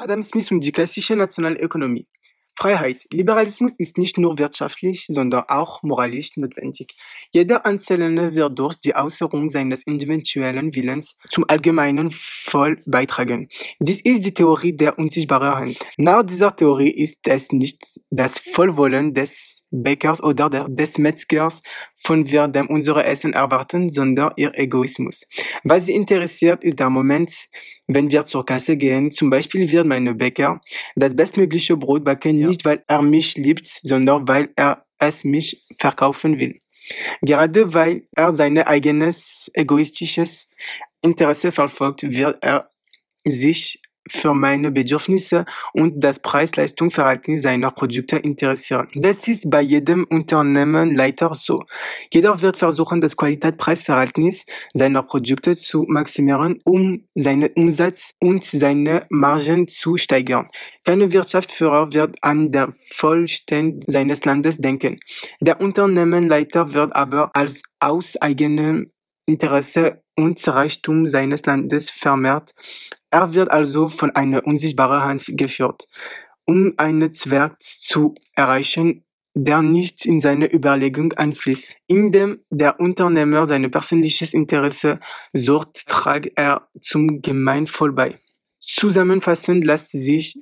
Adam Smith und die klassische Nationalökonomie. Freiheit. Liberalismus ist nicht nur wirtschaftlich, sondern auch moralisch notwendig. Jeder Einzelne wird durch die Äußerung seines individuellen Willens zum allgemeinen Voll beitragen. Dies ist die Theorie der unsichtbaren Hand. Nach dieser Theorie ist es nicht das Vollwollen des Bäckers oder der, des Metzgers, von wir dem unsere Essen erwarten, sondern ihr Egoismus. Was sie interessiert, ist der Moment, wenn wir zur Kasse gehen. Zum Beispiel wird mein Bäcker das bestmögliche Brot backen, ja. nicht weil er mich liebt, sondern weil er es mich verkaufen will. Gerade weil er sein eigenes egoistisches Interesse verfolgt, wird er sich für meine Bedürfnisse und das Preis-Leistung-Verhältnis seiner Produkte interessieren. Das ist bei jedem Unternehmen leider so. Jeder wird versuchen, das Qualität-Preis-Verhältnis seiner Produkte zu maximieren, um seinen Umsatz und seine Margen zu steigern. Keine Wirtschaftsführer wird an der Vollstand seines Landes denken. Der Unternehmenleiter wird aber als aus eigenem Interesse und Reichtum seines Landes vermehrt er wird also von einer unsichtbaren Hand geführt, um einen Zweck zu erreichen, der nicht in seine Überlegung einfließt. Indem der Unternehmer sein persönliches Interesse sucht, trägt er zum Gemeinwohl bei. Zusammenfassend lässt sich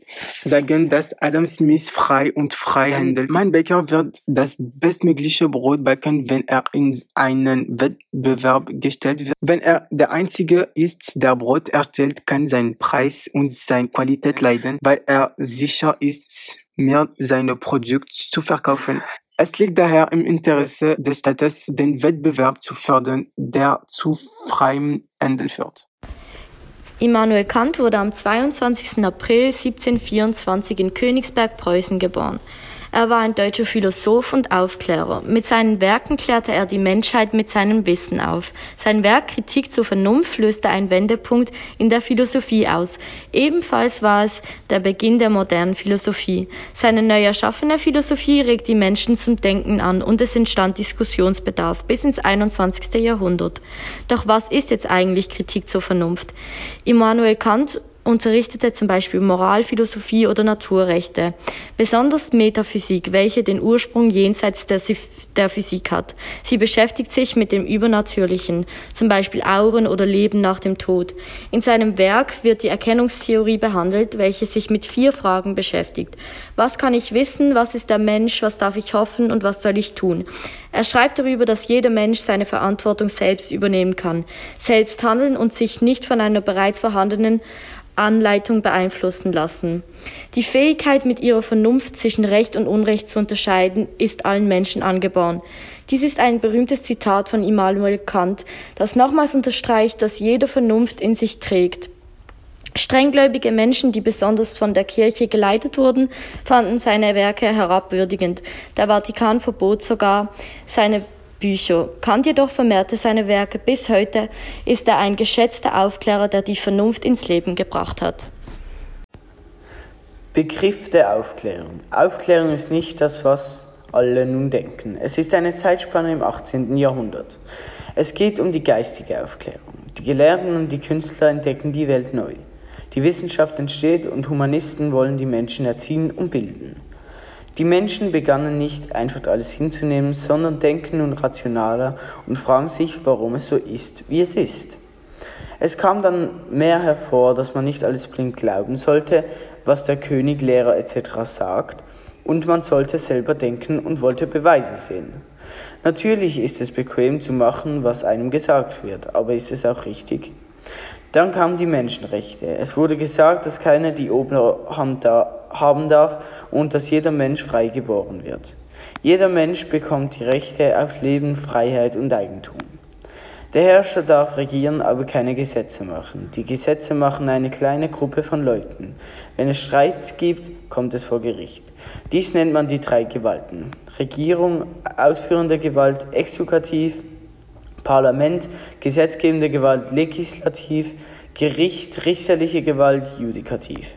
sagen, dass Adam Smith frei und frei handelt. Mein Bäcker wird das bestmögliche Brot backen, wenn er in einen Wettbewerb gestellt wird. Wenn er der Einzige ist, der Brot erstellt, kann sein Preis und seine Qualität leiden, weil er sicher ist, mehr seine Produkte zu verkaufen. Es liegt daher im Interesse des Staates, den Wettbewerb zu fördern, der zu freiem Handel führt. Immanuel Kant wurde am 22. April 1724 in Königsberg, Preußen geboren. Er war ein deutscher Philosoph und Aufklärer. Mit seinen Werken klärte er die Menschheit mit seinem Wissen auf. Sein Werk Kritik zur Vernunft löste einen Wendepunkt in der Philosophie aus. Ebenfalls war es der Beginn der modernen Philosophie. Seine neu erschaffene Philosophie regt die Menschen zum Denken an und es entstand Diskussionsbedarf bis ins 21. Jahrhundert. Doch was ist jetzt eigentlich Kritik zur Vernunft? Immanuel Kant unterrichtete zum Beispiel Moralphilosophie oder Naturrechte, besonders Metaphysik, welche den Ursprung jenseits der, der Physik hat. Sie beschäftigt sich mit dem Übernatürlichen, zum Beispiel Auren oder Leben nach dem Tod. In seinem Werk wird die Erkennungstheorie behandelt, welche sich mit vier Fragen beschäftigt. Was kann ich wissen? Was ist der Mensch? Was darf ich hoffen? Und was soll ich tun? Er schreibt darüber, dass jeder Mensch seine Verantwortung selbst übernehmen kann, selbst handeln und sich nicht von einer bereits vorhandenen Anleitung beeinflussen lassen. Die Fähigkeit, mit ihrer Vernunft zwischen Recht und Unrecht zu unterscheiden, ist allen Menschen angeboren. Dies ist ein berühmtes Zitat von Immanuel Kant, das nochmals unterstreicht, dass jede Vernunft in sich trägt. Strenggläubige Menschen, die besonders von der Kirche geleitet wurden, fanden seine Werke herabwürdigend. Der Vatikan verbot sogar seine Bücher. Kant jedoch vermehrte seine Werke. Bis heute ist er ein geschätzter Aufklärer, der die Vernunft ins Leben gebracht hat. Begriff der Aufklärung. Aufklärung ist nicht das, was alle nun denken. Es ist eine Zeitspanne im 18. Jahrhundert. Es geht um die geistige Aufklärung. Die Gelehrten und die Künstler entdecken die Welt neu. Die Wissenschaft entsteht und Humanisten wollen die Menschen erziehen und bilden. Die Menschen begannen nicht einfach alles hinzunehmen, sondern denken nun rationaler und fragen sich, warum es so ist, wie es ist. Es kam dann mehr hervor, dass man nicht alles blind glauben sollte, was der König, Lehrer etc. sagt, und man sollte selber denken und wollte Beweise sehen. Natürlich ist es bequem zu machen, was einem gesagt wird, aber ist es auch richtig? Dann kamen die Menschenrechte. Es wurde gesagt, dass keiner die Oberhand da haben darf und dass jeder Mensch frei geboren wird. Jeder Mensch bekommt die Rechte auf Leben, Freiheit und Eigentum. Der Herrscher darf regieren, aber keine Gesetze machen. Die Gesetze machen eine kleine Gruppe von Leuten. Wenn es Streit gibt, kommt es vor Gericht. Dies nennt man die drei Gewalten. Regierung, ausführende Gewalt, Exekutiv, Parlament, gesetzgebende Gewalt, Legislativ, Gericht, richterliche Gewalt, Judikativ.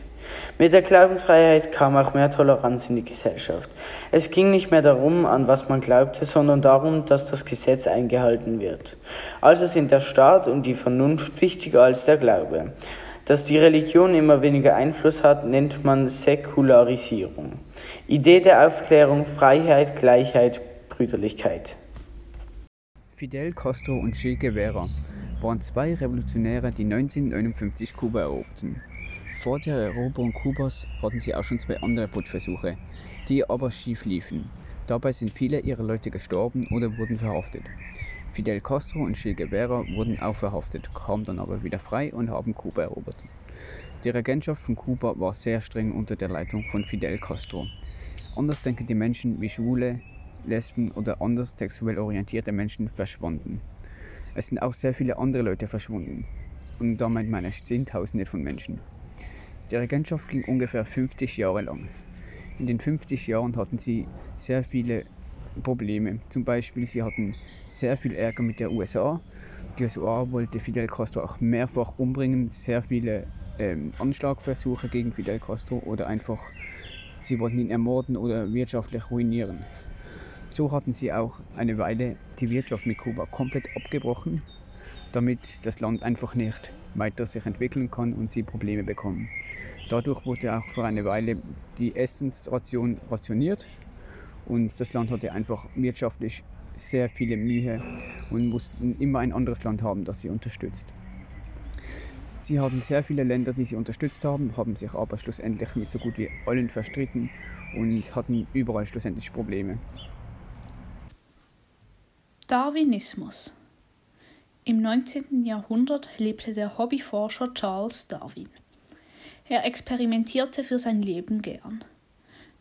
Mit der Glaubensfreiheit kam auch mehr Toleranz in die Gesellschaft. Es ging nicht mehr darum, an was man glaubte, sondern darum, dass das Gesetz eingehalten wird. Also sind der Staat und die Vernunft wichtiger als der Glaube. Dass die Religion immer weniger Einfluss hat, nennt man Säkularisierung. Idee der Aufklärung Freiheit, Gleichheit, Brüderlichkeit. Fidel Castro und Che Guevara waren zwei Revolutionäre, die 1959 Kuba eroberten. Vor der Eroberung Kubas hatten sie auch schon zwei andere Putschversuche, die aber schief liefen. Dabei sind viele ihrer Leute gestorben oder wurden verhaftet. Fidel Castro und Che Guevara wurden auch verhaftet, kamen dann aber wieder frei und haben Kuba erobert. Die Regentschaft von Kuba war sehr streng unter der Leitung von Fidel Castro. Andersdenkende Menschen wie Schwule, Lesben oder anders sexuell orientierte Menschen verschwanden. Es sind auch sehr viele andere Leute verschwunden. Und da meint man es Zehntausende von Menschen. Die Regentschaft ging ungefähr 50 Jahre lang. In den 50 Jahren hatten sie sehr viele Probleme. Zum Beispiel, sie hatten sehr viel Ärger mit der USA. Die USA wollte Fidel Castro auch mehrfach umbringen, sehr viele ähm, Anschlagversuche gegen Fidel Castro oder einfach, sie wollten ihn ermorden oder wirtschaftlich ruinieren. So hatten sie auch eine Weile die Wirtschaft mit Kuba komplett abgebrochen, damit das Land einfach nicht weiter sich entwickeln kann und sie Probleme bekommen. Dadurch wurde auch für eine Weile die Essensration rationiert und das Land hatte einfach wirtschaftlich sehr viele Mühe und mussten immer ein anderes Land haben, das sie unterstützt. Sie hatten sehr viele Länder, die sie unterstützt haben, haben sich aber schlussendlich mit so gut wie allen verstritten und hatten überall schlussendlich Probleme. Darwinismus Im 19. Jahrhundert lebte der Hobbyforscher Charles Darwin. Er experimentierte für sein Leben gern.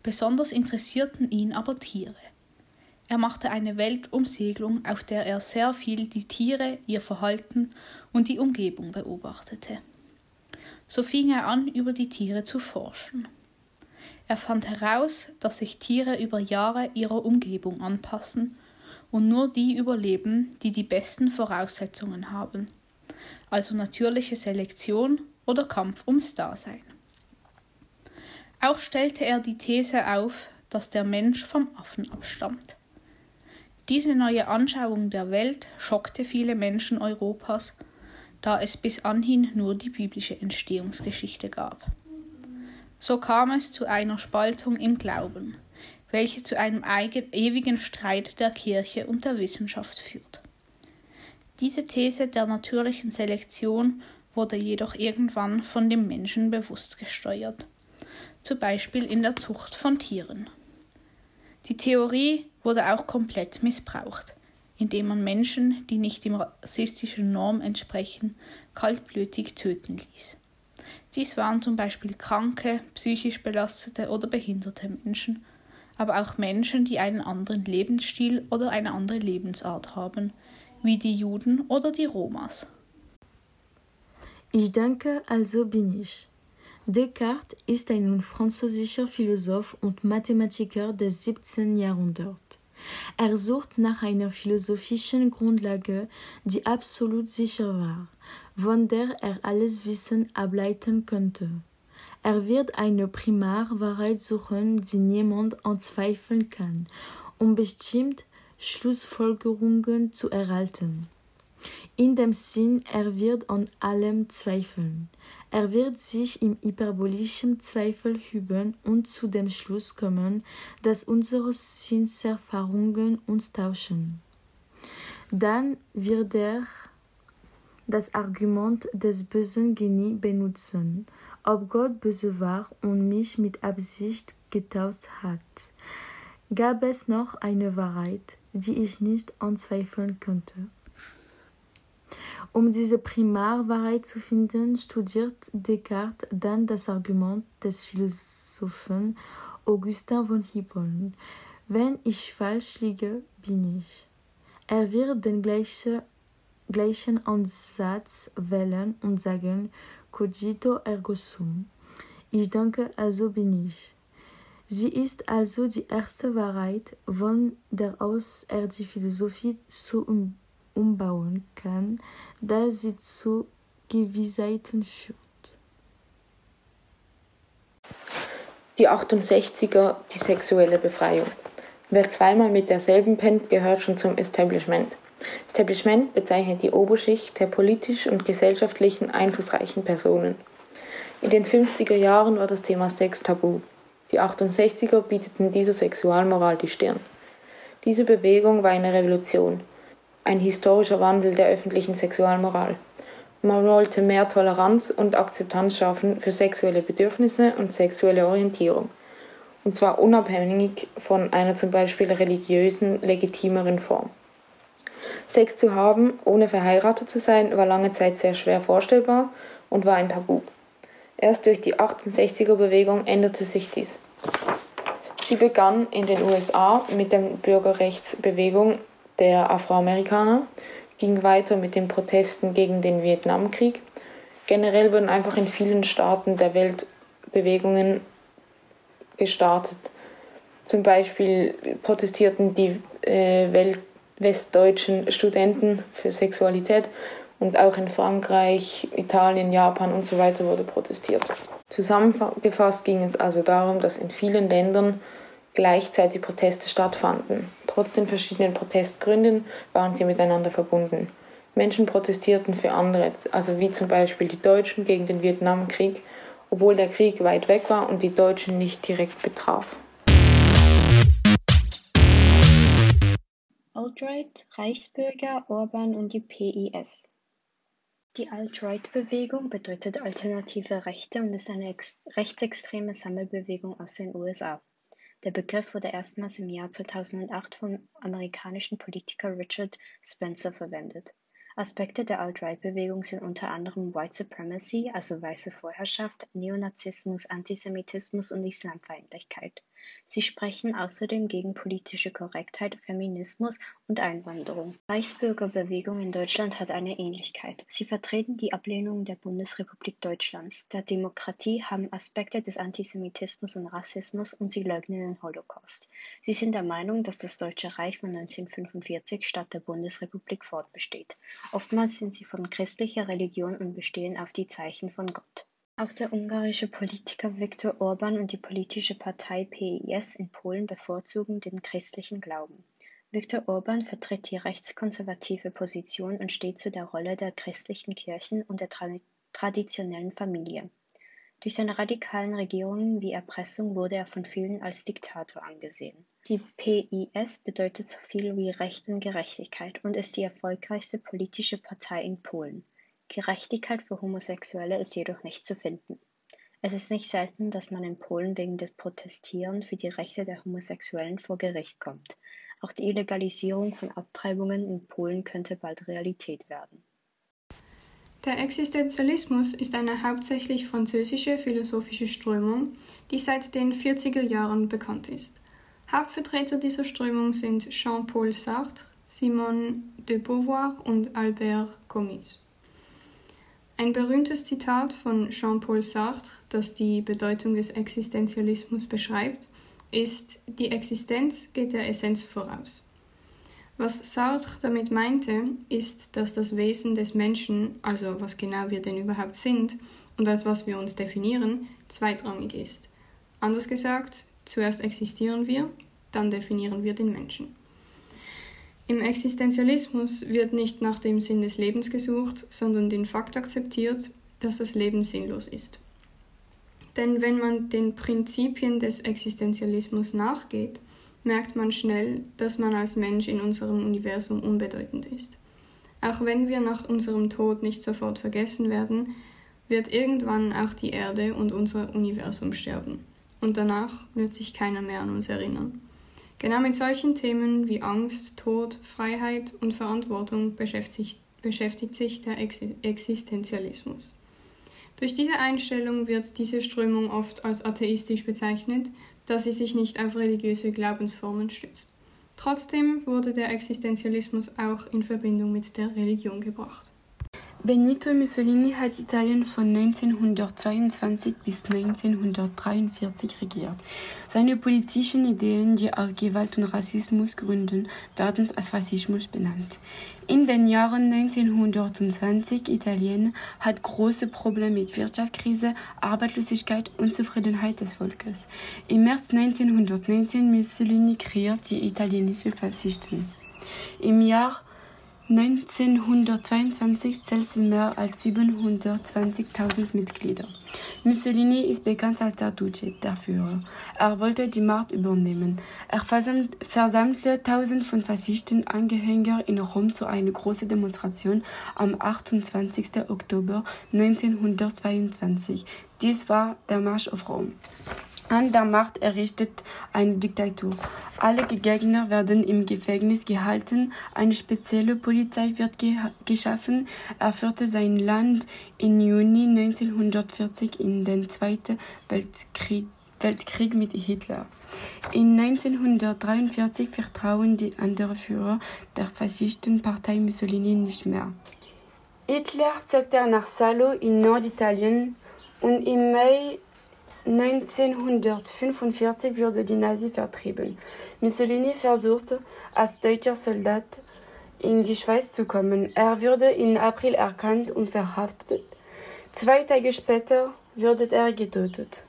Besonders interessierten ihn aber Tiere. Er machte eine Weltumsegelung, auf der er sehr viel die Tiere, ihr Verhalten und die Umgebung beobachtete. So fing er an, über die Tiere zu forschen. Er fand heraus, dass sich Tiere über Jahre ihrer Umgebung anpassen und nur die überleben, die die besten Voraussetzungen haben, also natürliche Selektion oder Kampf ums Dasein. Auch stellte er die These auf, dass der Mensch vom Affen abstammt. Diese neue Anschauung der Welt schockte viele Menschen Europas, da es bis anhin nur die biblische Entstehungsgeschichte gab. So kam es zu einer Spaltung im Glauben, welche zu einem ewigen Streit der Kirche und der Wissenschaft führt. Diese These der natürlichen Selektion wurde jedoch irgendwann von dem Menschen bewusst gesteuert, zum Beispiel in der Zucht von Tieren. Die Theorie wurde auch komplett missbraucht, indem man Menschen, die nicht dem rassistischen Norm entsprechen, kaltblütig töten ließ. Dies waren zum Beispiel kranke, psychisch belastete oder behinderte Menschen, aber auch Menschen, die einen anderen Lebensstil oder eine andere Lebensart haben, wie die Juden oder die Romas. Ich denke, also bin ich. Descartes ist ein französischer Philosoph und Mathematiker des 17. Jahrhunderts. Er sucht nach einer philosophischen Grundlage, die absolut sicher war, von der er alles Wissen ableiten könnte. Er wird eine Primarwahrheit suchen, die niemand anzweifeln kann, um bestimmt Schlussfolgerungen zu erhalten. In dem Sinn, er wird an allem zweifeln. Er wird sich im hyperbolischen Zweifel üben und zu dem Schluss kommen, dass unsere Sinneserfahrungen uns tauschen. Dann wird er das Argument des bösen Genie benutzen ob Gott böse war und mich mit Absicht getauscht hat. Gab es noch eine Wahrheit, die ich nicht anzweifeln könnte? Um diese Primarwahrheit zu finden, studiert Descartes dann das Argument des Philosophen Augustin von Hippolyte. Wenn ich falsch liege, bin ich. Er wird den gleichen, gleichen Ansatz wählen und sagen, cogito ergo sum. Ich denke, also bin ich. Sie ist also die erste Wahrheit, von der aus er die Philosophie zu umbauen kann, da sie zu Gewissheiten führt. Die 68er, die sexuelle Befreiung. Wer zweimal mit derselben pennt, gehört schon zum Establishment. Establishment bezeichnet die Oberschicht der politisch und gesellschaftlichen einflussreichen Personen. In den 50er Jahren war das Thema Sex tabu. Die 68er bieteten dieser Sexualmoral die Stirn. Diese Bewegung war eine Revolution, ein historischer Wandel der öffentlichen Sexualmoral. Man wollte mehr Toleranz und Akzeptanz schaffen für sexuelle Bedürfnisse und sexuelle Orientierung. Und zwar unabhängig von einer zum Beispiel religiösen, legitimeren Form. Sex zu haben, ohne verheiratet zu sein, war lange Zeit sehr schwer vorstellbar und war ein Tabu. Erst durch die 68er-Bewegung änderte sich dies. Sie begann in den USA mit der Bürgerrechtsbewegung der Afroamerikaner, ging weiter mit den Protesten gegen den Vietnamkrieg. Generell wurden einfach in vielen Staaten der Welt Bewegungen gestartet. Zum Beispiel protestierten die äh, westdeutschen Studenten für Sexualität und auch in Frankreich, Italien, Japan und so weiter wurde protestiert. Zusammengefasst ging es also darum, dass in vielen Ländern gleichzeitig Proteste stattfanden. Trotz den verschiedenen Protestgründen waren sie miteinander verbunden. Menschen protestierten für andere, also wie zum Beispiel die Deutschen gegen den Vietnamkrieg, obwohl der Krieg weit weg war und die Deutschen nicht direkt betraf. Alt-Right, Reichsbürger, Orban und die PIS. Die Alt-Right-Bewegung bedeutet alternative Rechte und ist eine rechtsextreme Sammelbewegung aus den USA. Der Begriff wurde erstmals im Jahr 2008 vom amerikanischen Politiker Richard Spencer verwendet Aspekte der Alt-Right-Bewegung sind unter anderem White Supremacy, also weiße Vorherrschaft, Neonazismus, Antisemitismus und Islamfeindlichkeit. Sie sprechen außerdem gegen politische Korrektheit, Feminismus und Einwanderung. Reichsbürgerbewegung in Deutschland hat eine Ähnlichkeit. Sie vertreten die Ablehnung der Bundesrepublik Deutschlands, der Demokratie, haben Aspekte des Antisemitismus und Rassismus und sie leugnen den Holocaust. Sie sind der Meinung, dass das Deutsche Reich von 1945 statt der Bundesrepublik fortbesteht. Oftmals sind sie von christlicher Religion und bestehen auf die Zeichen von Gott. Auch der ungarische Politiker Viktor Orban und die politische Partei PiS in Polen bevorzugen den christlichen Glauben. Viktor Orban vertritt die rechtskonservative Position und steht zu der Rolle der christlichen Kirchen und der traditionellen Familie. Durch seine radikalen Regierungen wie Erpressung wurde er von vielen als Diktator angesehen. Die PiS bedeutet so viel wie Recht und Gerechtigkeit und ist die erfolgreichste politische Partei in Polen. Gerechtigkeit für Homosexuelle ist jedoch nicht zu finden. Es ist nicht selten, dass man in Polen wegen des Protestieren für die Rechte der Homosexuellen vor Gericht kommt. Auch die Illegalisierung von Abtreibungen in Polen könnte bald Realität werden. Der Existenzialismus ist eine hauptsächlich französische philosophische Strömung, die seit den 40er Jahren bekannt ist. Hauptvertreter dieser Strömung sind Jean-Paul Sartre, Simone de Beauvoir und Albert Camus. Ein berühmtes Zitat von Jean-Paul Sartre, das die Bedeutung des Existenzialismus beschreibt, ist Die Existenz geht der Essenz voraus. Was Sartre damit meinte, ist, dass das Wesen des Menschen, also was genau wir denn überhaupt sind und als was wir uns definieren, zweitrangig ist. Anders gesagt, zuerst existieren wir, dann definieren wir den Menschen. Im Existenzialismus wird nicht nach dem Sinn des Lebens gesucht, sondern den Fakt akzeptiert, dass das Leben sinnlos ist. Denn wenn man den Prinzipien des Existenzialismus nachgeht, merkt man schnell, dass man als Mensch in unserem Universum unbedeutend ist. Auch wenn wir nach unserem Tod nicht sofort vergessen werden, wird irgendwann auch die Erde und unser Universum sterben. Und danach wird sich keiner mehr an uns erinnern. Genau mit solchen Themen wie Angst, Tod, Freiheit und Verantwortung beschäftigt, beschäftigt sich der Existenzialismus. Durch diese Einstellung wird diese Strömung oft als atheistisch bezeichnet, da sie sich nicht auf religiöse Glaubensformen stützt. Trotzdem wurde der Existenzialismus auch in Verbindung mit der Religion gebracht. Benito Mussolini hat Italien von 1922 bis 1943 regiert. Seine politischen Ideen, die auf Gewalt und Rassismus gründen, werden als Faschismus benannt. In den Jahren 1920 Italien hat große Probleme mit Wirtschaftskrise, Arbeitslosigkeit und Zufriedenheit des Volkes. Im März 1919 Mussolini kreiert die italienische Faschisten. Im Jahr 1922 zählte mehr als 720.000 Mitglieder. Mussolini ist bekannt als der Duce, der Führer. Er wollte die Macht übernehmen. Er versammelte tausend von Faschisten Anhänger in Rom zu einer großen Demonstration am 28. Oktober 1922. Dies war der Marsch auf Rom an der Macht errichtet eine Diktatur. Alle Gegner werden im Gefängnis gehalten, eine spezielle Polizei wird ge geschaffen. Er führte sein Land im Juni 1940 in den Zweiten Weltkrieg, Weltkrieg mit Hitler. In 1943 vertrauen die anderen Führer der Faschistenpartei Mussolini nicht mehr. Hitler zog nach Salo in Norditalien und im Mai 1945 wurde die Nazi vertrieben. Mussolini versuchte, als deutscher Soldat in die Schweiz zu kommen. Er wurde im April erkannt und verhaftet. Zwei Tage später wurde er getötet.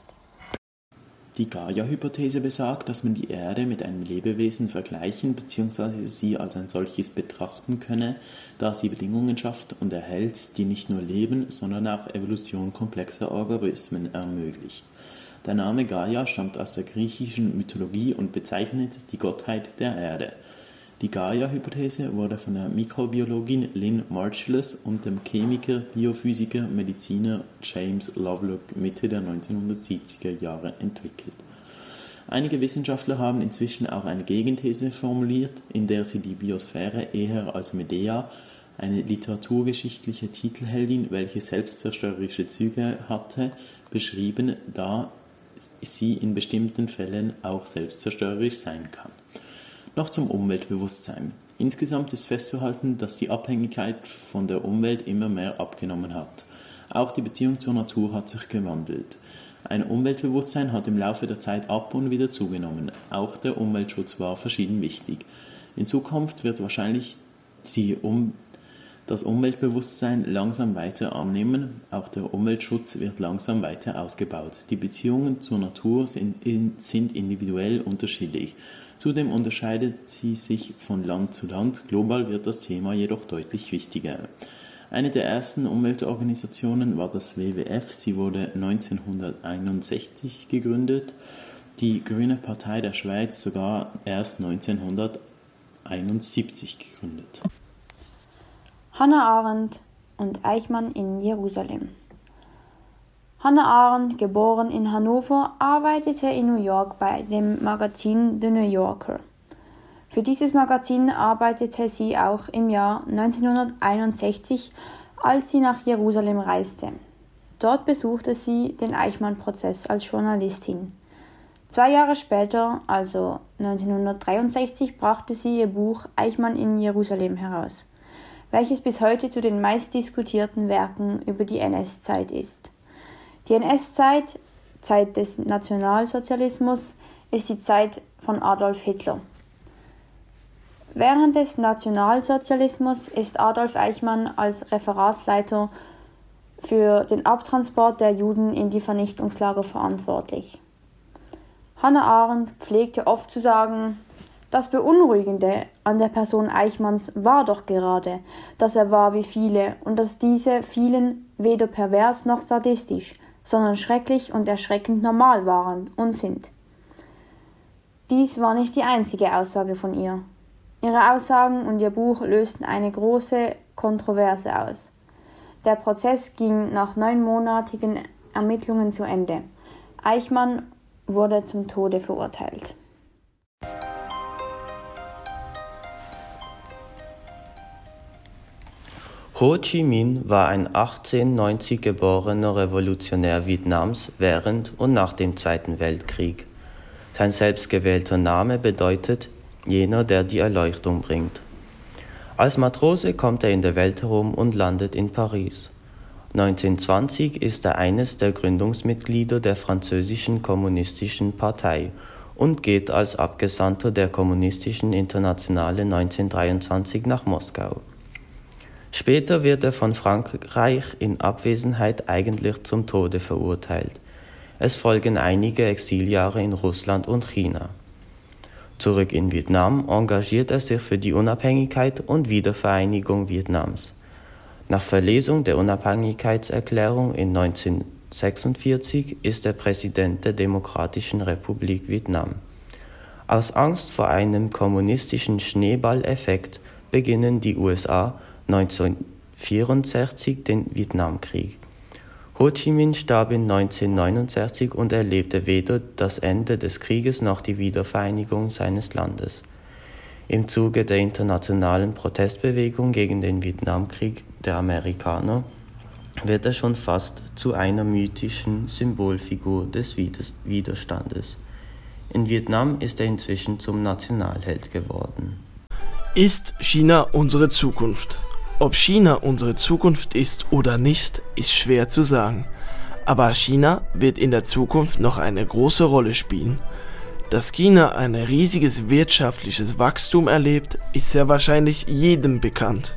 Die Gaia-Hypothese besagt, dass man die Erde mit einem Lebewesen vergleichen bzw. sie als ein solches betrachten könne, da sie Bedingungen schafft und erhält, die nicht nur Leben, sondern auch Evolution komplexer Organismen ermöglicht. Der Name Gaia stammt aus der griechischen Mythologie und bezeichnet die Gottheit der Erde. Die Gaia-Hypothese wurde von der Mikrobiologin Lynn Margulis und dem Chemiker, Biophysiker, Mediziner James Lovelock Mitte der 1970er Jahre entwickelt. Einige Wissenschaftler haben inzwischen auch eine Gegenthese formuliert, in der sie die Biosphäre eher als Medea, eine literaturgeschichtliche Titelheldin, welche selbstzerstörerische Züge hatte, beschrieben, da sie in bestimmten Fällen auch selbstzerstörerisch sein kann. Noch zum Umweltbewusstsein. Insgesamt ist festzuhalten, dass die Abhängigkeit von der Umwelt immer mehr abgenommen hat. Auch die Beziehung zur Natur hat sich gewandelt. Ein Umweltbewusstsein hat im Laufe der Zeit ab und wieder zugenommen. Auch der Umweltschutz war verschieden wichtig. In Zukunft wird wahrscheinlich um das Umweltbewusstsein langsam weiter annehmen, auch der Umweltschutz wird langsam weiter ausgebaut. Die Beziehungen zur Natur sind, sind individuell unterschiedlich. Zudem unterscheidet sie sich von Land zu Land. Global wird das Thema jedoch deutlich wichtiger. Eine der ersten Umweltorganisationen war das WWF. Sie wurde 1961 gegründet. Die Grüne Partei der Schweiz sogar erst 1971 gegründet. Hannah Arendt und Eichmann in Jerusalem. Hannah Arendt, geboren in Hannover, arbeitete in New York bei dem Magazin The New Yorker. Für dieses Magazin arbeitete sie auch im Jahr 1961, als sie nach Jerusalem reiste. Dort besuchte sie den Eichmann-Prozess als Journalistin. Zwei Jahre später, also 1963, brachte sie ihr Buch Eichmann in Jerusalem heraus welches bis heute zu den meistdiskutierten Werken über die NS-Zeit ist. Die NS-Zeit, Zeit des Nationalsozialismus, ist die Zeit von Adolf Hitler. Während des Nationalsozialismus ist Adolf Eichmann als Referatsleiter für den Abtransport der Juden in die Vernichtungslager verantwortlich. Hannah Arendt pflegte oft zu sagen, das Beunruhigende an der Person Eichmanns war doch gerade, dass er war wie viele und dass diese vielen weder pervers noch sadistisch, sondern schrecklich und erschreckend normal waren und sind. Dies war nicht die einzige Aussage von ihr. Ihre Aussagen und ihr Buch lösten eine große Kontroverse aus. Der Prozess ging nach neunmonatigen Ermittlungen zu Ende. Eichmann wurde zum Tode verurteilt. Ho Chi Minh war ein 1890 geborener Revolutionär Vietnams während und nach dem Zweiten Weltkrieg. Sein selbstgewählter Name bedeutet jener, der die Erleuchtung bringt. Als Matrose kommt er in der Welt herum und landet in Paris. 1920 ist er eines der Gründungsmitglieder der französischen Kommunistischen Partei und geht als Abgesandter der Kommunistischen Internationale 1923 nach Moskau. Später wird er von Frankreich in Abwesenheit eigentlich zum Tode verurteilt. Es folgen einige Exiljahre in Russland und China. Zurück in Vietnam engagiert er sich für die Unabhängigkeit und Wiedervereinigung Vietnams. Nach Verlesung der Unabhängigkeitserklärung in 1946 ist er Präsident der Demokratischen Republik Vietnam. Aus Angst vor einem kommunistischen Schneeballeffekt beginnen die USA 1964 den Vietnamkrieg. Ho Chi Minh starb in 1969 und erlebte weder das Ende des Krieges noch die Wiedervereinigung seines Landes. Im Zuge der internationalen Protestbewegung gegen den Vietnamkrieg der Amerikaner wird er schon fast zu einer mythischen Symbolfigur des Widerstandes. In Vietnam ist er inzwischen zum Nationalheld geworden. Ist China unsere Zukunft? Ob China unsere Zukunft ist oder nicht, ist schwer zu sagen. Aber China wird in der Zukunft noch eine große Rolle spielen. Dass China ein riesiges wirtschaftliches Wachstum erlebt, ist sehr wahrscheinlich jedem bekannt.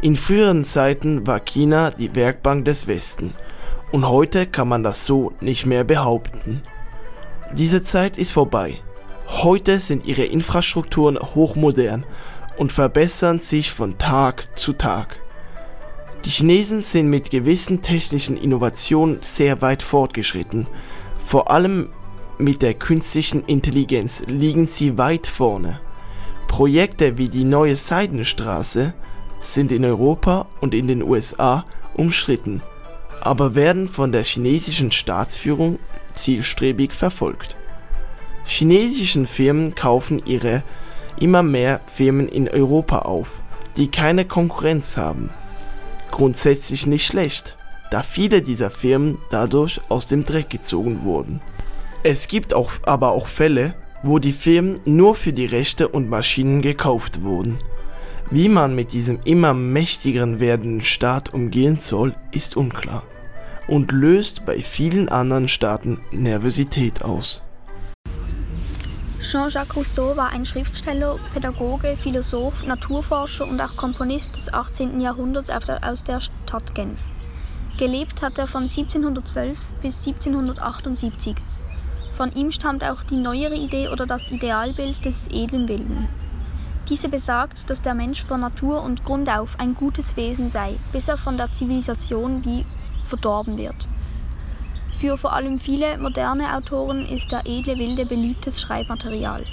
In früheren Zeiten war China die Werkbank des Westen und heute kann man das so nicht mehr behaupten. Diese Zeit ist vorbei. Heute sind ihre Infrastrukturen hochmodern und verbessern sich von Tag zu Tag. Die Chinesen sind mit gewissen technischen Innovationen sehr weit fortgeschritten. Vor allem mit der künstlichen Intelligenz liegen sie weit vorne. Projekte wie die neue Seidenstraße sind in Europa und in den USA umstritten, aber werden von der chinesischen Staatsführung zielstrebig verfolgt. Chinesischen Firmen kaufen ihre immer mehr Firmen in Europa auf, die keine Konkurrenz haben. Grundsätzlich nicht schlecht, da viele dieser Firmen dadurch aus dem Dreck gezogen wurden. Es gibt auch, aber auch Fälle, wo die Firmen nur für die Rechte und Maschinen gekauft wurden. Wie man mit diesem immer mächtigeren werdenden Staat umgehen soll, ist unklar und löst bei vielen anderen Staaten Nervosität aus. Jean-Jacques Rousseau war ein Schriftsteller, Pädagoge, Philosoph, Naturforscher und auch Komponist des 18. Jahrhunderts aus der Stadt Genf. Gelebt hat er von 1712 bis 1778. Von ihm stammt auch die neuere Idee oder das Idealbild des edlen Wilden. Diese besagt, dass der Mensch von Natur und Grund auf ein gutes Wesen sei, bis er von der Zivilisation wie verdorben wird. Für vor allem viele moderne Autoren ist der edle Wilde beliebtes Schreibmaterial.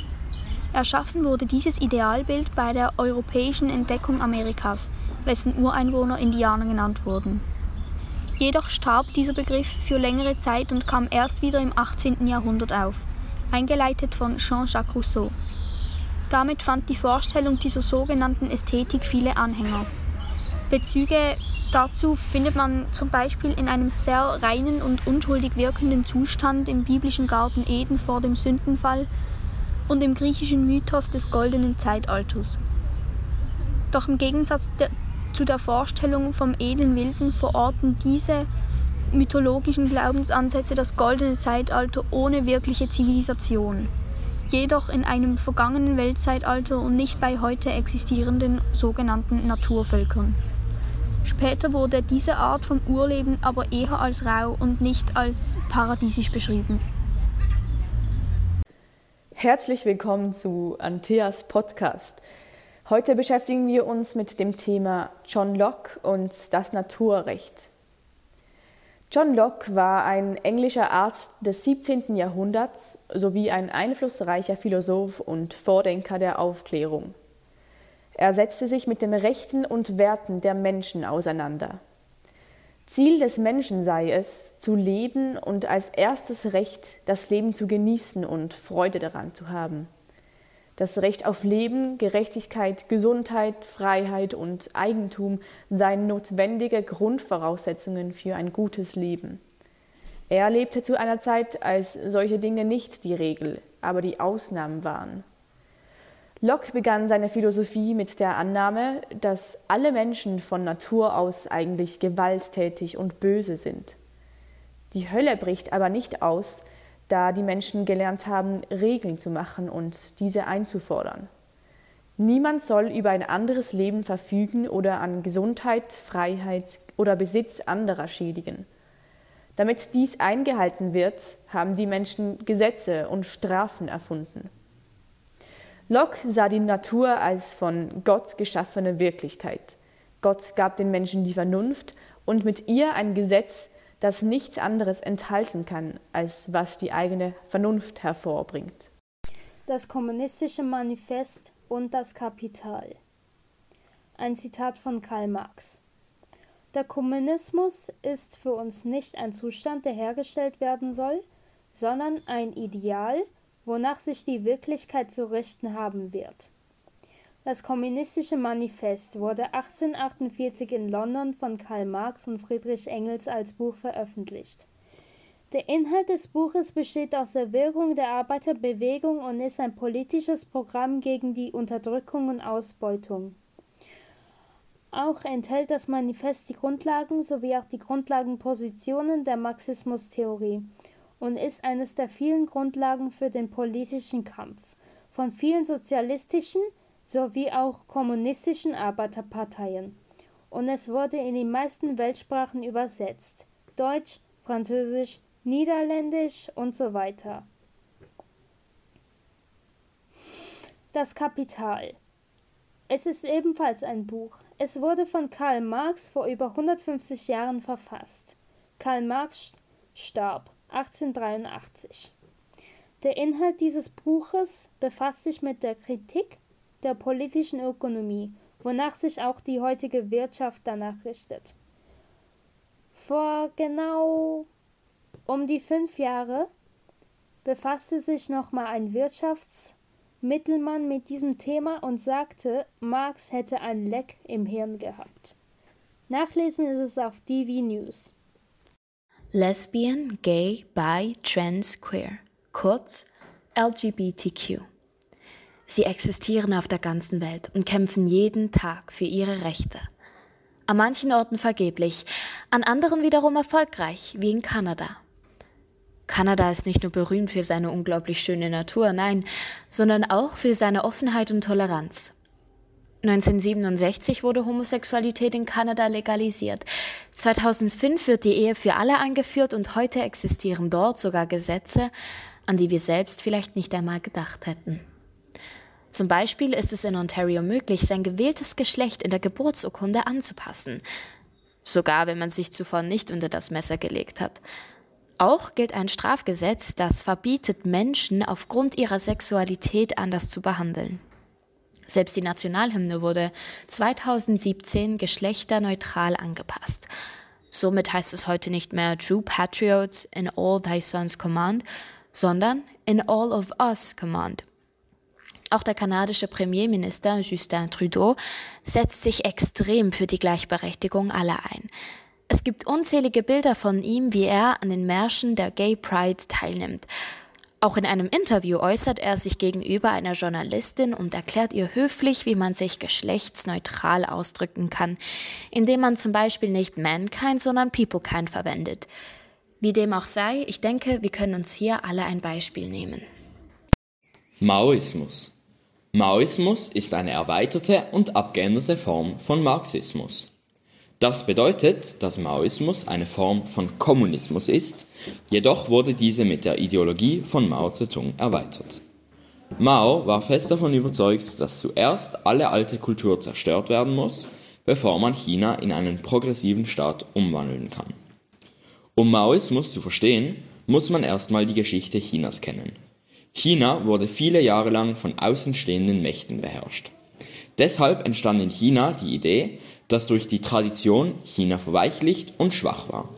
Erschaffen wurde dieses Idealbild bei der europäischen Entdeckung Amerikas, wessen Ureinwohner Indianer genannt wurden. Jedoch starb dieser Begriff für längere Zeit und kam erst wieder im 18. Jahrhundert auf, eingeleitet von Jean-Jacques Rousseau. Damit fand die Vorstellung dieser sogenannten Ästhetik viele Anhänger. Bezüge Dazu findet man zum Beispiel in einem sehr reinen und unschuldig wirkenden Zustand im biblischen Garten Eden vor dem Sündenfall und im griechischen Mythos des goldenen Zeitalters. Doch im Gegensatz der, zu der Vorstellung vom edlen Wilden verorten diese mythologischen Glaubensansätze das goldene Zeitalter ohne wirkliche Zivilisation, jedoch in einem vergangenen Weltzeitalter und nicht bei heute existierenden sogenannten Naturvölkern. Später wurde diese Art von Urleben aber eher als rau und nicht als paradiesisch beschrieben. Herzlich willkommen zu Antheas Podcast. Heute beschäftigen wir uns mit dem Thema John Locke und das Naturrecht. John Locke war ein englischer Arzt des 17. Jahrhunderts sowie ein einflussreicher Philosoph und Vordenker der Aufklärung. Er setzte sich mit den Rechten und Werten der Menschen auseinander. Ziel des Menschen sei es, zu leben und als erstes Recht das Leben zu genießen und Freude daran zu haben. Das Recht auf Leben, Gerechtigkeit, Gesundheit, Freiheit und Eigentum seien notwendige Grundvoraussetzungen für ein gutes Leben. Er lebte zu einer Zeit, als solche Dinge nicht die Regel, aber die Ausnahmen waren. Locke begann seine Philosophie mit der Annahme, dass alle Menschen von Natur aus eigentlich gewalttätig und böse sind. Die Hölle bricht aber nicht aus, da die Menschen gelernt haben, Regeln zu machen und diese einzufordern. Niemand soll über ein anderes Leben verfügen oder an Gesundheit, Freiheit oder Besitz anderer schädigen. Damit dies eingehalten wird, haben die Menschen Gesetze und Strafen erfunden. Locke sah die Natur als von Gott geschaffene Wirklichkeit. Gott gab den Menschen die Vernunft und mit ihr ein Gesetz, das nichts anderes enthalten kann, als was die eigene Vernunft hervorbringt. Das kommunistische Manifest und das Kapital. Ein Zitat von Karl Marx. Der Kommunismus ist für uns nicht ein Zustand, der hergestellt werden soll, sondern ein Ideal, wonach sich die Wirklichkeit zu richten haben wird. Das Kommunistische Manifest wurde 1848 in London von Karl Marx und Friedrich Engels als Buch veröffentlicht. Der Inhalt des Buches besteht aus der Wirkung der Arbeiterbewegung und ist ein politisches Programm gegen die Unterdrückung und Ausbeutung. Auch enthält das Manifest die Grundlagen sowie auch die Grundlagenpositionen der Marxismustheorie und ist eines der vielen Grundlagen für den politischen Kampf von vielen sozialistischen sowie auch kommunistischen Arbeiterparteien. Und es wurde in die meisten Weltsprachen übersetzt. Deutsch, Französisch, Niederländisch und so weiter. Das Kapital. Es ist ebenfalls ein Buch. Es wurde von Karl Marx vor über 150 Jahren verfasst. Karl Marx starb 1883. Der Inhalt dieses Buches befasst sich mit der Kritik der politischen Ökonomie, wonach sich auch die heutige Wirtschaft danach richtet. Vor genau um die fünf Jahre befasste sich nochmal ein Wirtschaftsmittelmann mit diesem Thema und sagte, Marx hätte ein Leck im Hirn gehabt. Nachlesen ist es auf DV News. Lesbian, Gay, Bi, Trans, Queer, kurz LGBTQ. Sie existieren auf der ganzen Welt und kämpfen jeden Tag für ihre Rechte. An manchen Orten vergeblich, an anderen wiederum erfolgreich, wie in Kanada. Kanada ist nicht nur berühmt für seine unglaublich schöne Natur, nein, sondern auch für seine Offenheit und Toleranz. 1967 wurde Homosexualität in Kanada legalisiert. 2005 wird die Ehe für alle eingeführt und heute existieren dort sogar Gesetze, an die wir selbst vielleicht nicht einmal gedacht hätten. Zum Beispiel ist es in Ontario möglich, sein gewähltes Geschlecht in der Geburtsurkunde anzupassen, sogar wenn man sich zuvor nicht unter das Messer gelegt hat. Auch gilt ein Strafgesetz, das verbietet, Menschen aufgrund ihrer Sexualität anders zu behandeln. Selbst die Nationalhymne wurde 2017 geschlechterneutral angepasst. Somit heißt es heute nicht mehr True Patriots in all thy sons command, sondern in all of us command. Auch der kanadische Premierminister Justin Trudeau setzt sich extrem für die Gleichberechtigung aller ein. Es gibt unzählige Bilder von ihm, wie er an den Märschen der Gay Pride teilnimmt. Auch in einem Interview äußert er sich gegenüber einer Journalistin und erklärt ihr höflich, wie man sich geschlechtsneutral ausdrücken kann, indem man zum Beispiel nicht Mankind, sondern Peoplekind verwendet. Wie dem auch sei, ich denke, wir können uns hier alle ein Beispiel nehmen. Maoismus Maoismus ist eine erweiterte und abgeänderte Form von Marxismus. Das bedeutet, dass Maoismus eine Form von Kommunismus ist, jedoch wurde diese mit der Ideologie von Mao Zedong erweitert. Mao war fest davon überzeugt, dass zuerst alle alte Kultur zerstört werden muss, bevor man China in einen progressiven Staat umwandeln kann. Um Maoismus zu verstehen, muss man erstmal die Geschichte Chinas kennen. China wurde viele Jahre lang von außenstehenden Mächten beherrscht. Deshalb entstand in China die Idee, dass durch die Tradition China verweichlicht und schwach war.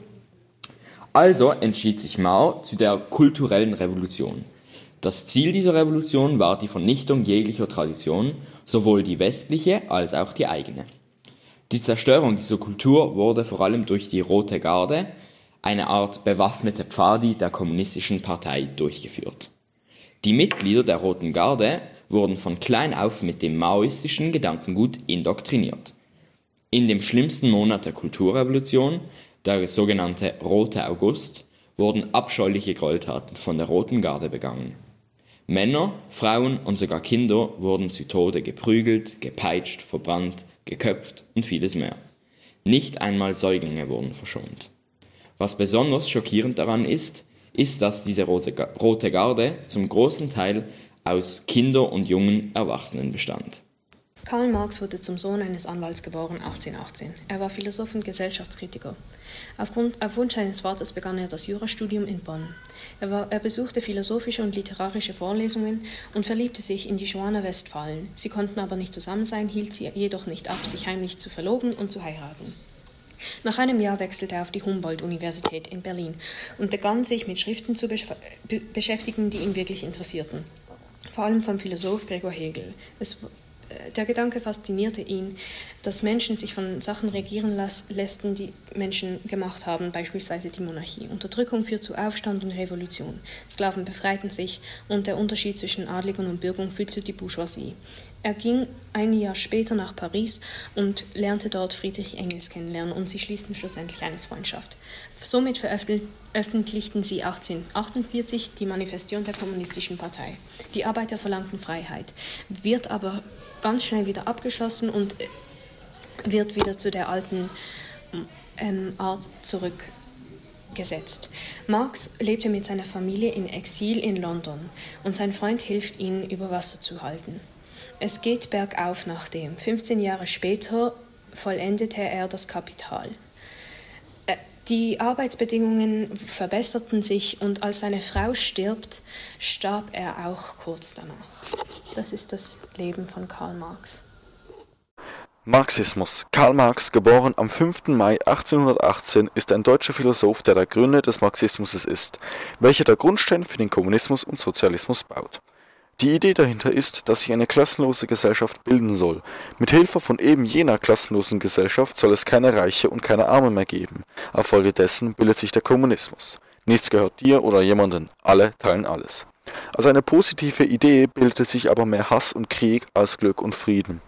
Also entschied sich Mao zu der kulturellen Revolution. Das Ziel dieser Revolution war die Vernichtung jeglicher Tradition, sowohl die westliche als auch die eigene. Die Zerstörung dieser Kultur wurde vor allem durch die Rote Garde, eine Art bewaffnete Pfadi der kommunistischen Partei, durchgeführt. Die Mitglieder der Roten Garde wurden von klein auf mit dem maoistischen Gedankengut indoktriniert. In dem schlimmsten Monat der Kulturrevolution, der sogenannte Rote August, wurden abscheuliche Gräueltaten von der Roten Garde begangen. Männer, Frauen und sogar Kinder wurden zu Tode geprügelt, gepeitscht, verbrannt, geköpft und vieles mehr. Nicht einmal Säuglinge wurden verschont. Was besonders schockierend daran ist, ist, dass diese Rote Garde zum großen Teil aus Kinder und jungen Erwachsenen bestand. Karl Marx wurde zum Sohn eines Anwalts geboren 1818. Er war Philosoph und Gesellschaftskritiker. Aufgrund, auf Wunsch seines Vaters begann er das Jurastudium in Bonn. Er, war, er, besuchte philosophische und literarische Vorlesungen und verliebte sich in die Johanna Westphalen. Sie konnten aber nicht zusammen sein, hielt sie jedoch nicht ab, sich heimlich zu verloben und zu heiraten. Nach einem Jahr wechselte er auf die Humboldt-Universität in Berlin und begann sich mit Schriften zu beschäftigen, die ihn wirklich interessierten vor allem vom Philosoph Gregor Hegel. Es der Gedanke faszinierte ihn, dass Menschen sich von Sachen regieren lässten, die Menschen gemacht haben, beispielsweise die Monarchie. Unterdrückung führt zu Aufstand und Revolution. Sklaven befreiten sich und der Unterschied zwischen Adligen und Bürgern führt zu die Bourgeoisie. Er ging ein Jahr später nach Paris und lernte dort Friedrich Engels kennenlernen und sie schließten schlussendlich eine Freundschaft. Somit veröffentlichten sie 1848 die Manifestation der Kommunistischen Partei. Die Arbeiter verlangten Freiheit, wird aber ganz schnell wieder abgeschlossen und wird wieder zu der alten ähm, Art zurückgesetzt. Marx lebte mit seiner Familie in Exil in London und sein Freund hilft ihm, über Wasser zu halten. Es geht bergauf nach dem. 15 Jahre später vollendete er das Kapital. Äh, die Arbeitsbedingungen verbesserten sich und als seine Frau stirbt, starb er auch kurz danach. Das ist das Leben von Karl Marx. Marxismus. Karl Marx, geboren am 5. Mai 1818, ist ein deutscher Philosoph, der der Gründer des Marxismus ist, welcher der Grundstein für den Kommunismus und Sozialismus baut. Die Idee dahinter ist, dass sich eine klassenlose Gesellschaft bilden soll. Mit Hilfe von eben jener klassenlosen Gesellschaft soll es keine Reiche und keine Arme mehr geben. Auf Folge dessen bildet sich der Kommunismus. Nichts gehört dir oder jemanden, alle teilen alles. Als eine positive Idee bildete sich aber mehr Hass und Krieg als Glück und Frieden.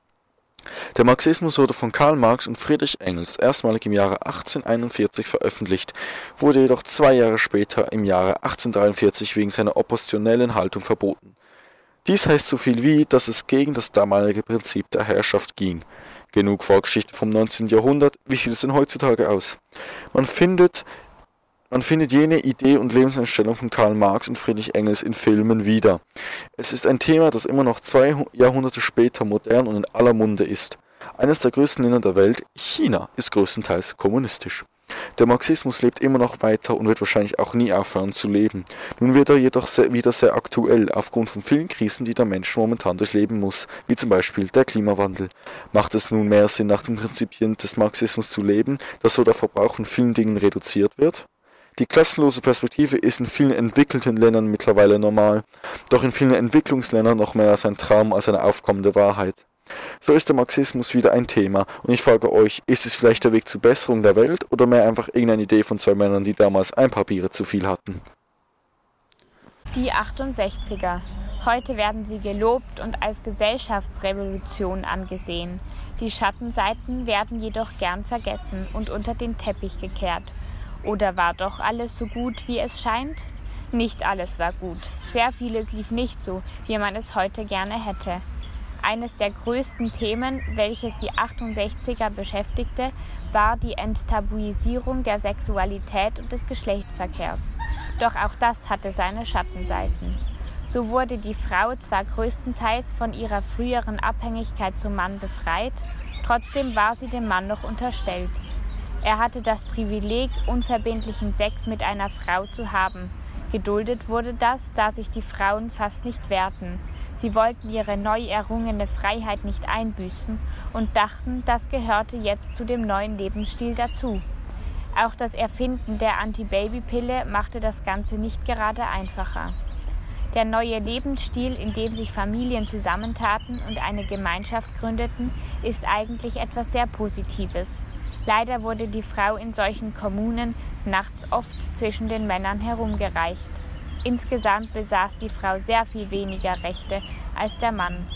Der Marxismus wurde von Karl Marx und Friedrich Engels erstmalig im Jahre 1841 veröffentlicht, wurde jedoch zwei Jahre später im Jahre 1843 wegen seiner oppositionellen Haltung verboten. Dies heißt so viel wie, dass es gegen das damalige Prinzip der Herrschaft ging. Genug Vorgeschichte vom 19. Jahrhundert, wie sieht es denn heutzutage aus? Man findet man findet jene Idee und Lebenseinstellung von Karl Marx und Friedrich Engels in Filmen wieder. Es ist ein Thema, das immer noch zwei Jahrhunderte später modern und in aller Munde ist. Eines der größten Länder der Welt, China, ist größtenteils kommunistisch. Der Marxismus lebt immer noch weiter und wird wahrscheinlich auch nie aufhören zu leben. Nun wird er jedoch sehr, wieder sehr aktuell aufgrund von vielen Krisen, die der Mensch momentan durchleben muss, wie zum Beispiel der Klimawandel. Macht es nun mehr Sinn, nach den Prinzipien des Marxismus zu leben, dass so der Verbrauch von vielen Dingen reduziert wird? Die klassenlose Perspektive ist in vielen entwickelten Ländern mittlerweile normal, doch in vielen Entwicklungsländern noch mehr als ein Traum als eine aufkommende Wahrheit. So ist der Marxismus wieder ein Thema und ich frage euch, ist es vielleicht der Weg zur Besserung der Welt oder mehr einfach irgendeine Idee von zwei Männern, die damals ein paar Biere zu viel hatten? Die 68er. Heute werden sie gelobt und als Gesellschaftsrevolution angesehen. Die Schattenseiten werden jedoch gern vergessen und unter den Teppich gekehrt. Oder war doch alles so gut, wie es scheint? Nicht alles war gut. Sehr vieles lief nicht so, wie man es heute gerne hätte. Eines der größten Themen, welches die 68er beschäftigte, war die Enttabuisierung der Sexualität und des Geschlechtsverkehrs. Doch auch das hatte seine Schattenseiten. So wurde die Frau zwar größtenteils von ihrer früheren Abhängigkeit zum Mann befreit, trotzdem war sie dem Mann noch unterstellt. Er hatte das Privileg, unverbindlichen Sex mit einer Frau zu haben. Geduldet wurde das, da sich die Frauen fast nicht wehrten. Sie wollten ihre neu errungene Freiheit nicht einbüßen und dachten, das gehörte jetzt zu dem neuen Lebensstil dazu. Auch das Erfinden der Anti-Baby-Pille machte das Ganze nicht gerade einfacher. Der neue Lebensstil, in dem sich Familien zusammentaten und eine Gemeinschaft gründeten, ist eigentlich etwas sehr Positives. Leider wurde die Frau in solchen Kommunen nachts oft zwischen den Männern herumgereicht. Insgesamt besaß die Frau sehr viel weniger Rechte als der Mann.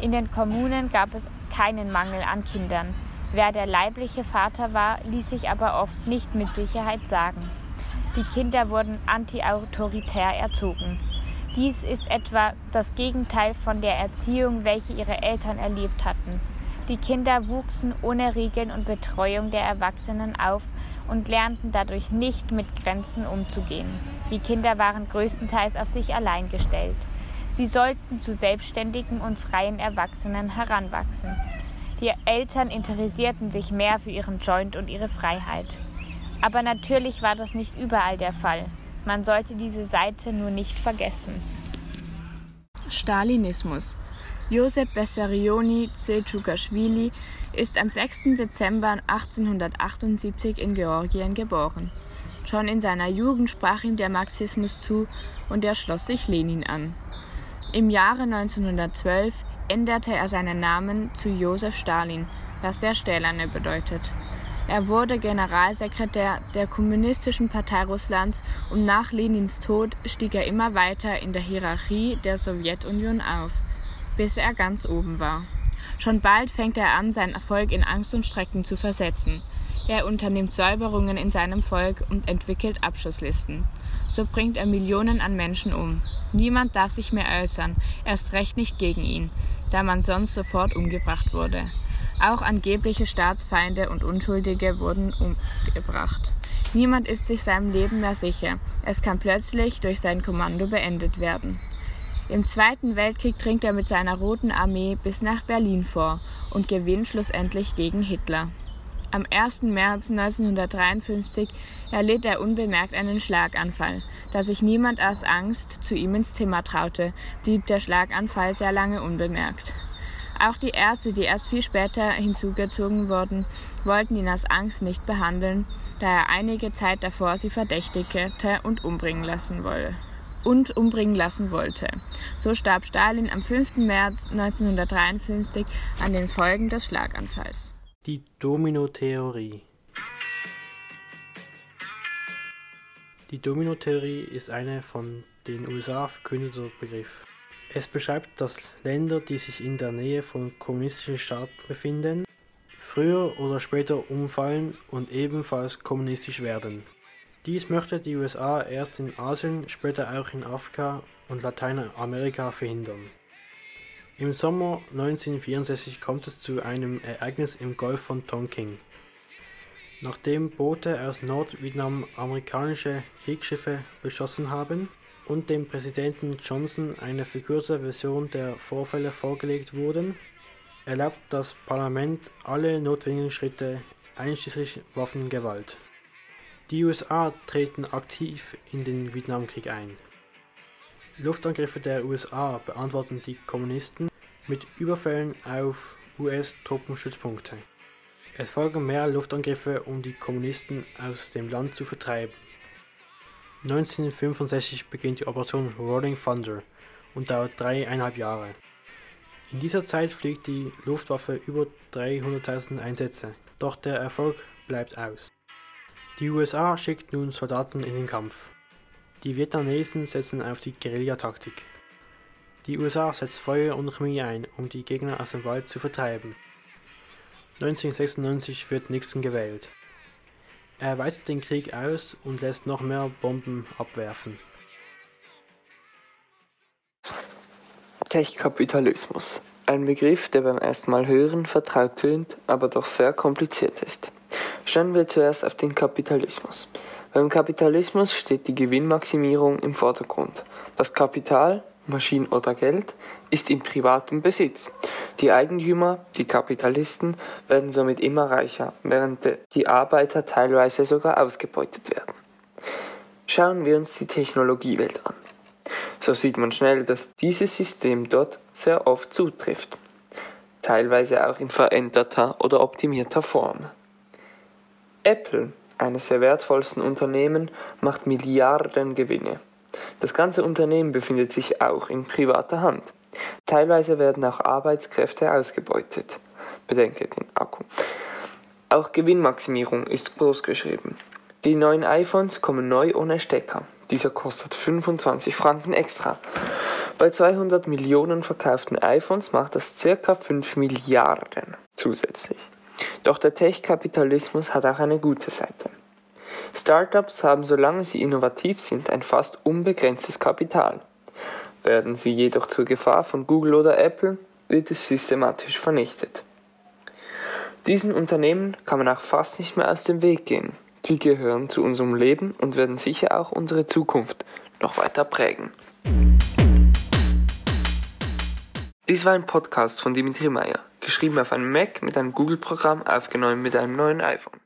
In den Kommunen gab es keinen Mangel an Kindern. Wer der leibliche Vater war, ließ sich aber oft nicht mit Sicherheit sagen. Die Kinder wurden antiautoritär erzogen. Dies ist etwa das Gegenteil von der Erziehung, welche ihre Eltern erlebt hatten. Die Kinder wuchsen ohne Regeln und Betreuung der Erwachsenen auf und lernten dadurch nicht mit Grenzen umzugehen. Die Kinder waren größtenteils auf sich allein gestellt. Sie sollten zu selbstständigen und freien Erwachsenen heranwachsen. Die Eltern interessierten sich mehr für ihren Joint und ihre Freiheit. Aber natürlich war das nicht überall der Fall. Man sollte diese Seite nur nicht vergessen. Stalinismus. Josef Bessarioni Zetschukaschwili ist am 6. Dezember 1878 in Georgien geboren. Schon in seiner Jugend sprach ihm der Marxismus zu und er schloss sich Lenin an. Im Jahre 1912 änderte er seinen Namen zu Josef Stalin, was der Stählerne bedeutet. Er wurde Generalsekretär der Kommunistischen Partei Russlands und nach Lenins Tod stieg er immer weiter in der Hierarchie der Sowjetunion auf, bis er ganz oben war. Schon bald fängt er an, seinen Erfolg in Angst und Schrecken zu versetzen. Er unternimmt Säuberungen in seinem Volk und entwickelt Abschusslisten. So bringt er Millionen an Menschen um. Niemand darf sich mehr äußern, erst recht nicht gegen ihn, da man sonst sofort umgebracht wurde. Auch angebliche Staatsfeinde und Unschuldige wurden umgebracht. Niemand ist sich seinem Leben mehr sicher. Es kann plötzlich durch sein Kommando beendet werden. Im Zweiten Weltkrieg dringt er mit seiner Roten Armee bis nach Berlin vor und gewinnt schlussendlich gegen Hitler. Am 1. März 1953 erlitt er unbemerkt einen Schlaganfall. Da sich niemand aus Angst zu ihm ins Zimmer traute, blieb der Schlaganfall sehr lange unbemerkt. Auch die Ärzte, die erst viel später hinzugezogen wurden, wollten ihn aus Angst nicht behandeln, da er einige Zeit davor sie verdächtigte und umbringen lassen wolle. Und umbringen lassen wollte. So starb Stalin am 5. März 1953 an den Folgen des Schlaganfalls. Die Domino-Theorie Die Domino-Theorie ist eine von den USA verkündeter Begriff. Es beschreibt, dass Länder, die sich in der Nähe von kommunistischen Staaten befinden, früher oder später umfallen und ebenfalls kommunistisch werden. Dies möchte die USA erst in Asien, später auch in Afrika und Lateinamerika verhindern. Im Sommer 1964 kommt es zu einem Ereignis im Golf von Tonkin. Nachdem Boote aus Nordvietnam amerikanische Kriegsschiffe beschossen haben, und dem Präsidenten Johnson eine verkürzte Version der Vorfälle vorgelegt wurden, erlaubt das Parlament alle notwendigen Schritte einschließlich Waffengewalt. Die USA treten aktiv in den Vietnamkrieg ein. Luftangriffe der USA beantworten die Kommunisten mit Überfällen auf US-Truppenstützpunkte. Es folgen mehr Luftangriffe, um die Kommunisten aus dem Land zu vertreiben. 1965 beginnt die Operation Rolling Thunder und dauert dreieinhalb Jahre. In dieser Zeit fliegt die Luftwaffe über 300.000 Einsätze, doch der Erfolg bleibt aus. Die USA schickt nun Soldaten in den Kampf. Die Vietnamesen setzen auf die Guerillataktik. Die USA setzt Feuer und Chemie ein, um die Gegner aus dem Wald zu vertreiben. 1996 wird Nixon gewählt. Er weitet den Krieg aus und lässt noch mehr Bomben abwerfen. Tech-Kapitalismus. Ein Begriff, der beim ersten Mal hören vertraut tönt, aber doch sehr kompliziert ist. Schauen wir zuerst auf den Kapitalismus. Beim Kapitalismus steht die Gewinnmaximierung im Vordergrund. Das Kapital, Maschinen oder Geld, ist in privatem Besitz. Die Eigentümer, die Kapitalisten, werden somit immer reicher, während die Arbeiter teilweise sogar ausgebeutet werden. Schauen wir uns die Technologiewelt an. So sieht man schnell, dass dieses System dort sehr oft zutrifft, teilweise auch in veränderter oder optimierter Form. Apple, eines der wertvollsten Unternehmen, macht Milliarden Gewinne. Das ganze Unternehmen befindet sich auch in privater Hand. Teilweise werden auch Arbeitskräfte ausgebeutet. Bedenke den Akku. Auch Gewinnmaximierung ist großgeschrieben. Die neuen iPhones kommen neu ohne Stecker. Dieser kostet 25 Franken extra. Bei 200 Millionen verkauften iPhones macht das ca. 5 Milliarden zusätzlich. Doch der Tech-Kapitalismus hat auch eine gute Seite. Startups haben, solange sie innovativ sind, ein fast unbegrenztes Kapital. Werden sie jedoch zur Gefahr von Google oder Apple, wird es systematisch vernichtet. Diesen Unternehmen kann man auch fast nicht mehr aus dem Weg gehen. Sie gehören zu unserem Leben und werden sicher auch unsere Zukunft noch weiter prägen. Dies war ein Podcast von Dimitri Meyer, geschrieben auf einem Mac mit einem Google-Programm, aufgenommen mit einem neuen iPhone.